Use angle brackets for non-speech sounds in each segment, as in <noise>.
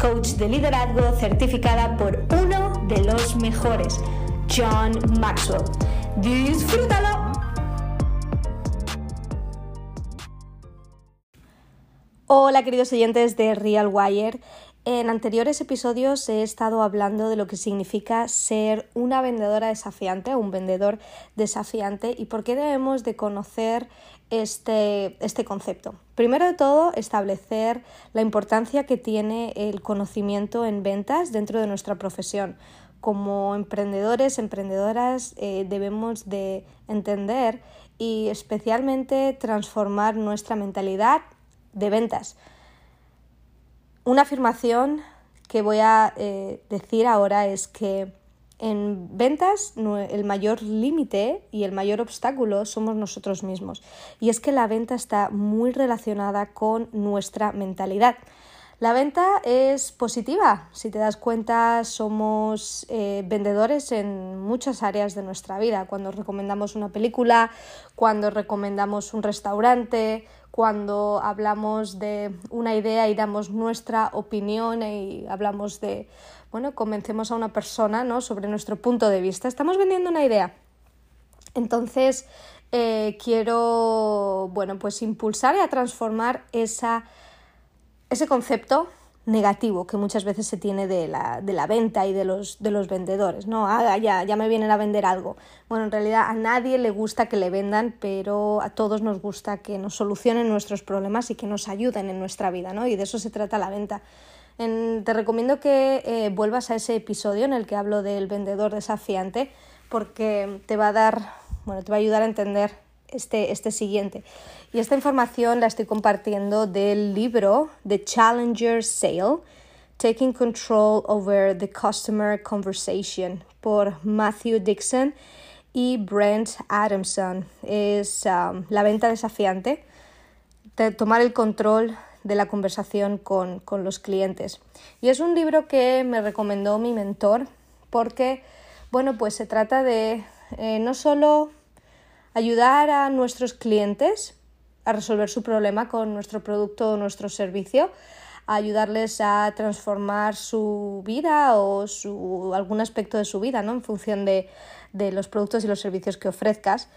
coach de liderazgo certificada por uno de los mejores, John Maxwell. ¡Disfrútalo! Hola queridos oyentes de Real Wire. En anteriores episodios he estado hablando de lo que significa ser una vendedora desafiante o un vendedor desafiante y por qué debemos de conocer este, este concepto. Primero de todo, establecer la importancia que tiene el conocimiento en ventas dentro de nuestra profesión. Como emprendedores, emprendedoras, eh, debemos de entender y especialmente transformar nuestra mentalidad de ventas. Una afirmación que voy a eh, decir ahora es que en ventas el mayor límite y el mayor obstáculo somos nosotros mismos. Y es que la venta está muy relacionada con nuestra mentalidad. La venta es positiva. Si te das cuenta, somos eh, vendedores en muchas áreas de nuestra vida. Cuando recomendamos una película, cuando recomendamos un restaurante, cuando hablamos de una idea y damos nuestra opinión y hablamos de bueno, convencemos a una persona ¿no? sobre nuestro punto de vista. Estamos vendiendo una idea. Entonces, eh, quiero, bueno, pues impulsar y a transformar esa, ese concepto negativo que muchas veces se tiene de la, de la venta y de los, de los vendedores, ¿no? Ah, ya, ya me vienen a vender algo. Bueno, en realidad a nadie le gusta que le vendan, pero a todos nos gusta que nos solucionen nuestros problemas y que nos ayuden en nuestra vida, ¿no? Y de eso se trata la venta te recomiendo que eh, vuelvas a ese episodio en el que hablo del vendedor desafiante porque te va a dar, bueno, te va a ayudar a entender este, este siguiente. Y esta información la estoy compartiendo del libro The Challenger Sale, Taking Control Over the Customer Conversation por Matthew Dixon y Brent Adamson. Es um, la venta desafiante, de tomar el control de la conversación con, los clientes. Y es un libro que me recomendó mi mentor porque, bueno, pues se trata de eh, no solo ayudar a nuestros clientes a resolver su problema con nuestro producto o nuestro servicio, a ayudarles a transformar su vida o su, algún aspecto de su vida ¿no? en función de, de los productos y los servicios que ofrezcas,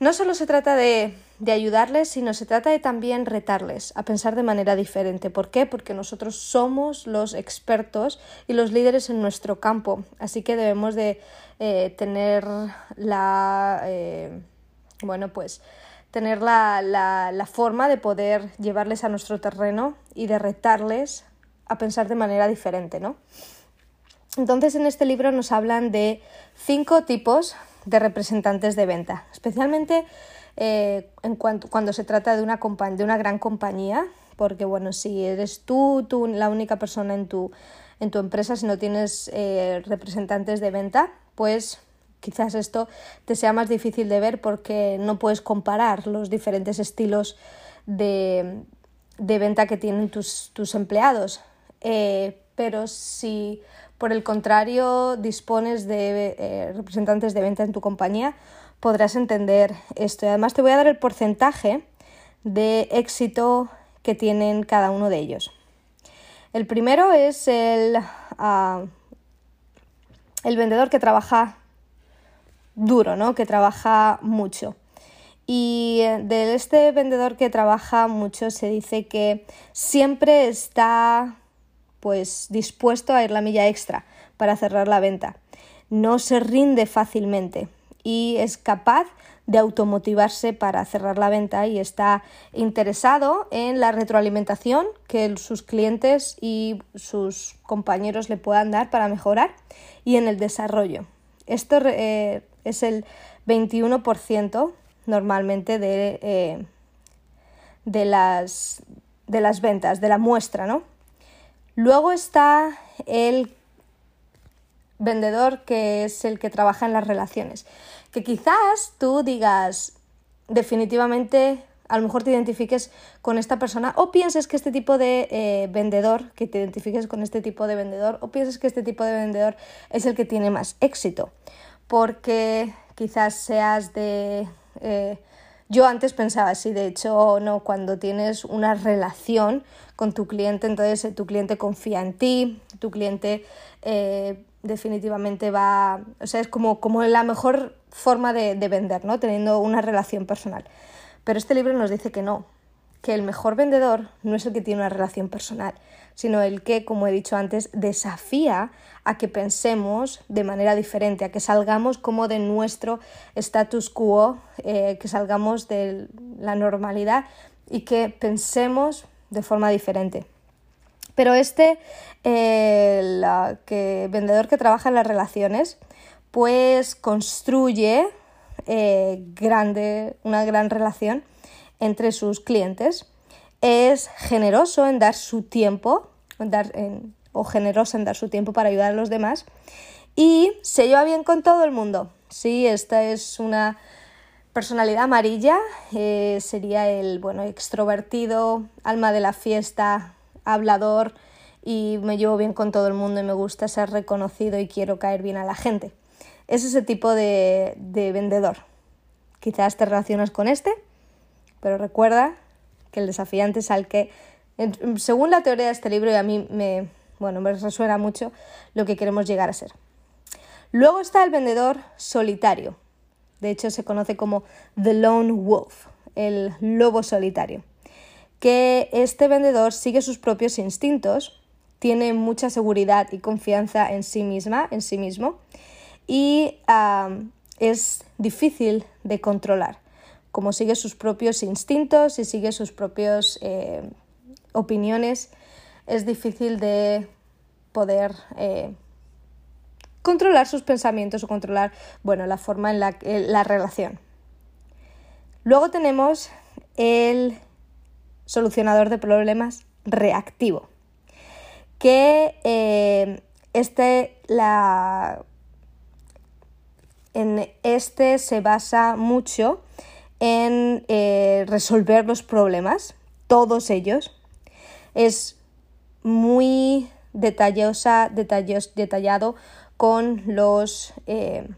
no solo se trata de, ayudarles, sino se trata de también retarles a pensar de manera diferente. ¿Por qué? Porque nosotros somos los expertos y los líderes en nuestro campo, así que debemos de eh, tener la, eh, bueno, pues tener la, la forma de poder llevarles a nuestro terreno y de retarles a pensar de manera diferente, ¿no? Entonces en este libro nos hablan de cinco tipos de representantes de venta, especialmente eh, en cuanto, cuando se trata de una, de una gran compañía, porque bueno, si eres tú, tú la única persona en tu, en tu empresa, si no tienes eh, representantes de venta, pues quizás esto te sea más difícil de ver porque no puedes comparar los diferentes estilos de, de venta que tienen tus, tus empleados. Eh, pero si por el contrario, dispones de eh, representantes de venta en tu compañía, podrás entender esto. Y además te voy a dar el porcentaje de éxito que tienen cada uno de ellos. El primero es el, ah, el vendedor que trabaja duro, ¿no? que trabaja mucho. Y eh, de este vendedor que trabaja mucho se dice que siempre está pues dispuesto a ir la milla extra para cerrar la venta. No se rinde fácilmente y es capaz de automotivarse para cerrar la venta y está interesado en la retroalimentación que sus clientes y sus compañeros le puedan dar para mejorar y en el desarrollo. Esto eh, es el 21% normalmente de, eh, de, las, de las ventas, de la muestra, ¿no? Luego está el vendedor que es el que trabaja en las relaciones. Que quizás tú digas definitivamente a lo mejor te identifiques con esta persona o pienses que este tipo de eh, vendedor, que te identifiques con este tipo de vendedor o pienses que este tipo de vendedor es el que tiene más éxito. Porque quizás seas de... Eh, yo antes pensaba así, de hecho, no, cuando tienes una relación con tu cliente, entonces eh, tu cliente confía en ti, tu cliente definitivamente va, o sea, es como, como la mejor forma de, de vender, ¿no? Teniendo una relación personal. Pero este libro nos dice que no, que el mejor vendedor no es el que tiene una relación personal, sino el que, como he dicho antes, desafía a que pensemos de manera diferente, a que salgamos como de nuestro status quo, eh, que salgamos de la normalidad y que pensemos de forma diferente. Pero este que, vendedor que trabaja en las relaciones, pues construye eh, una gran relación entre sus clientes. Es generoso en dar su tiempo, o generoso en dar su tiempo para ayudar a los demás. Y se lleva bien con todo el mundo. Sí, esta es una personalidad amarilla. Eh, sería el bueno, extrovertido, alma de la fiesta, hablador, y me llevo bien con todo el mundo y me gusta ser reconocido y quiero caer bien a la gente. Es ese tipo de, vendedor. Quizás te relacionas con este, pero recuerda que el desafiante es al que, según la teoría de este libro, y a mí me, bueno, me resuena mucho lo que queremos llegar a ser. Luego está el vendedor solitario. De hecho, se conoce como The Lone Wolf, el lobo solitario. Que este vendedor sigue sus propios instintos tiene mucha seguridad y confianza en sí misma, en sí mismo, y es difícil de controlar. Como sigue sus propios instintos y sigue sus propias eh, opiniones, es difícil de poder eh, controlar sus pensamientos o controlar, bueno, la forma en la, la relación. Luego tenemos el solucionador de problemas reactivo que eh, este, la, en este se basa mucho en eh, resolver los problemas, todos ellos. Es muy detallosa, detallos, detallado con los... Eh,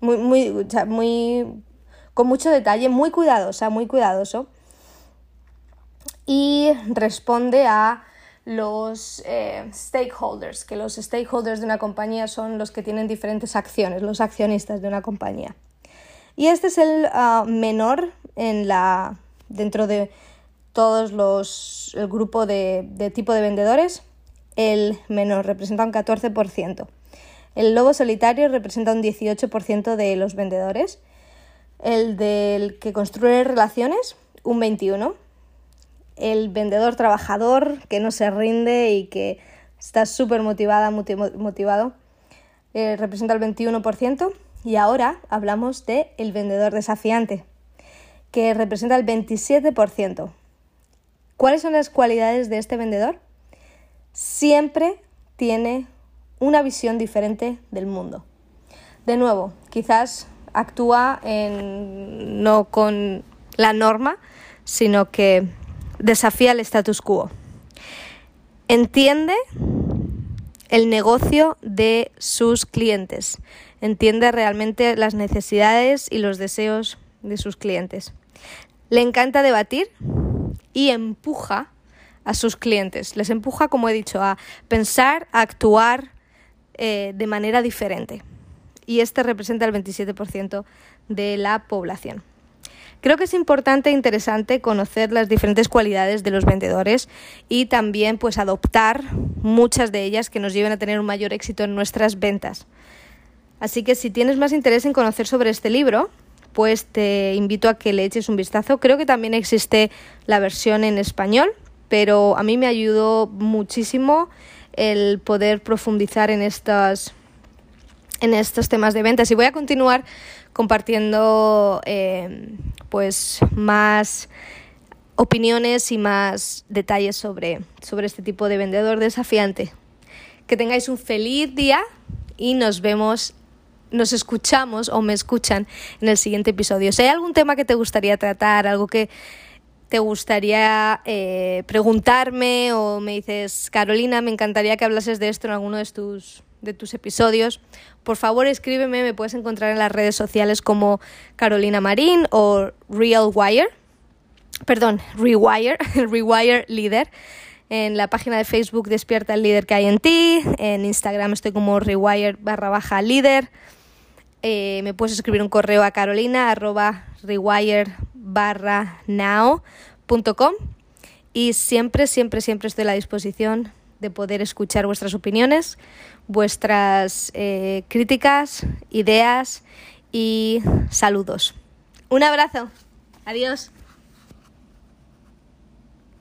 muy, muy, con mucho detalle, muy cuidadosa, muy cuidadoso y responde a los eh, stakeholders, que los stakeholders de una compañía son los que tienen diferentes acciones, los accionistas de una compañía. Y este es el ah, menor en la, dentro de todos los, el grupo de, tipo de vendedores, el menor representa un 14%. El lobo solitario representa un 18% de los vendedores. El del que construye relaciones, un 21% el vendedor trabajador que no se rinde y que está súper motivada, motivado, eh, representa el 21%. Y ahora hablamos de el vendedor desafiante, que representa el 27%. ¿Cuáles son las cualidades de este vendedor? Siempre tiene una visión diferente del mundo. De nuevo, quizás actúa en, no con la norma, sino que desafía el status quo. Entiende el negocio de sus clientes. Entiende realmente las necesidades y los deseos de sus clientes. Le encanta debatir y empuja a sus clientes. Les empuja, como he dicho, a pensar, a actuar eh, de manera diferente. Y este representa el 27% de la población. Creo que es importante e interesante conocer las diferentes cualidades de los vendedores y también pues adoptar muchas de ellas que nos lleven a tener un mayor éxito en nuestras ventas. Así que si tienes más interés en conocer sobre este libro, pues te invito a que le eches un vistazo. Creo que también existe la versión en español, pero a mí me ayudó muchísimo el poder profundizar en estas en estos temas de ventas y voy a continuar compartiendo eh, pues más opiniones y más detalles sobre, sobre este tipo de vendedor desafiante. Que tengáis un feliz día y nos vemos, nos escuchamos o me escuchan en el siguiente episodio. Si hay algún tema que te gustaría tratar, algo que te gustaría eh, preguntarme o me dices, Carolina, me encantaría que hablases de esto en alguno de tus, de tus episodios, por favor escríbeme, me puedes encontrar en las redes sociales como Carolina Marín o Real Wire, perdón, Rewire, <laughs> Rewire Leader. En la página de Facebook Despierta el líder que hay en ti. En Instagram estoy como rewire barra baja líder. Eh, me puedes escribir un correo a carolina arroba rewire barra y siempre, siempre, siempre estoy a la disposición de poder escuchar vuestras opiniones, vuestras eh, críticas, ideas y saludos. Un abrazo. Adiós.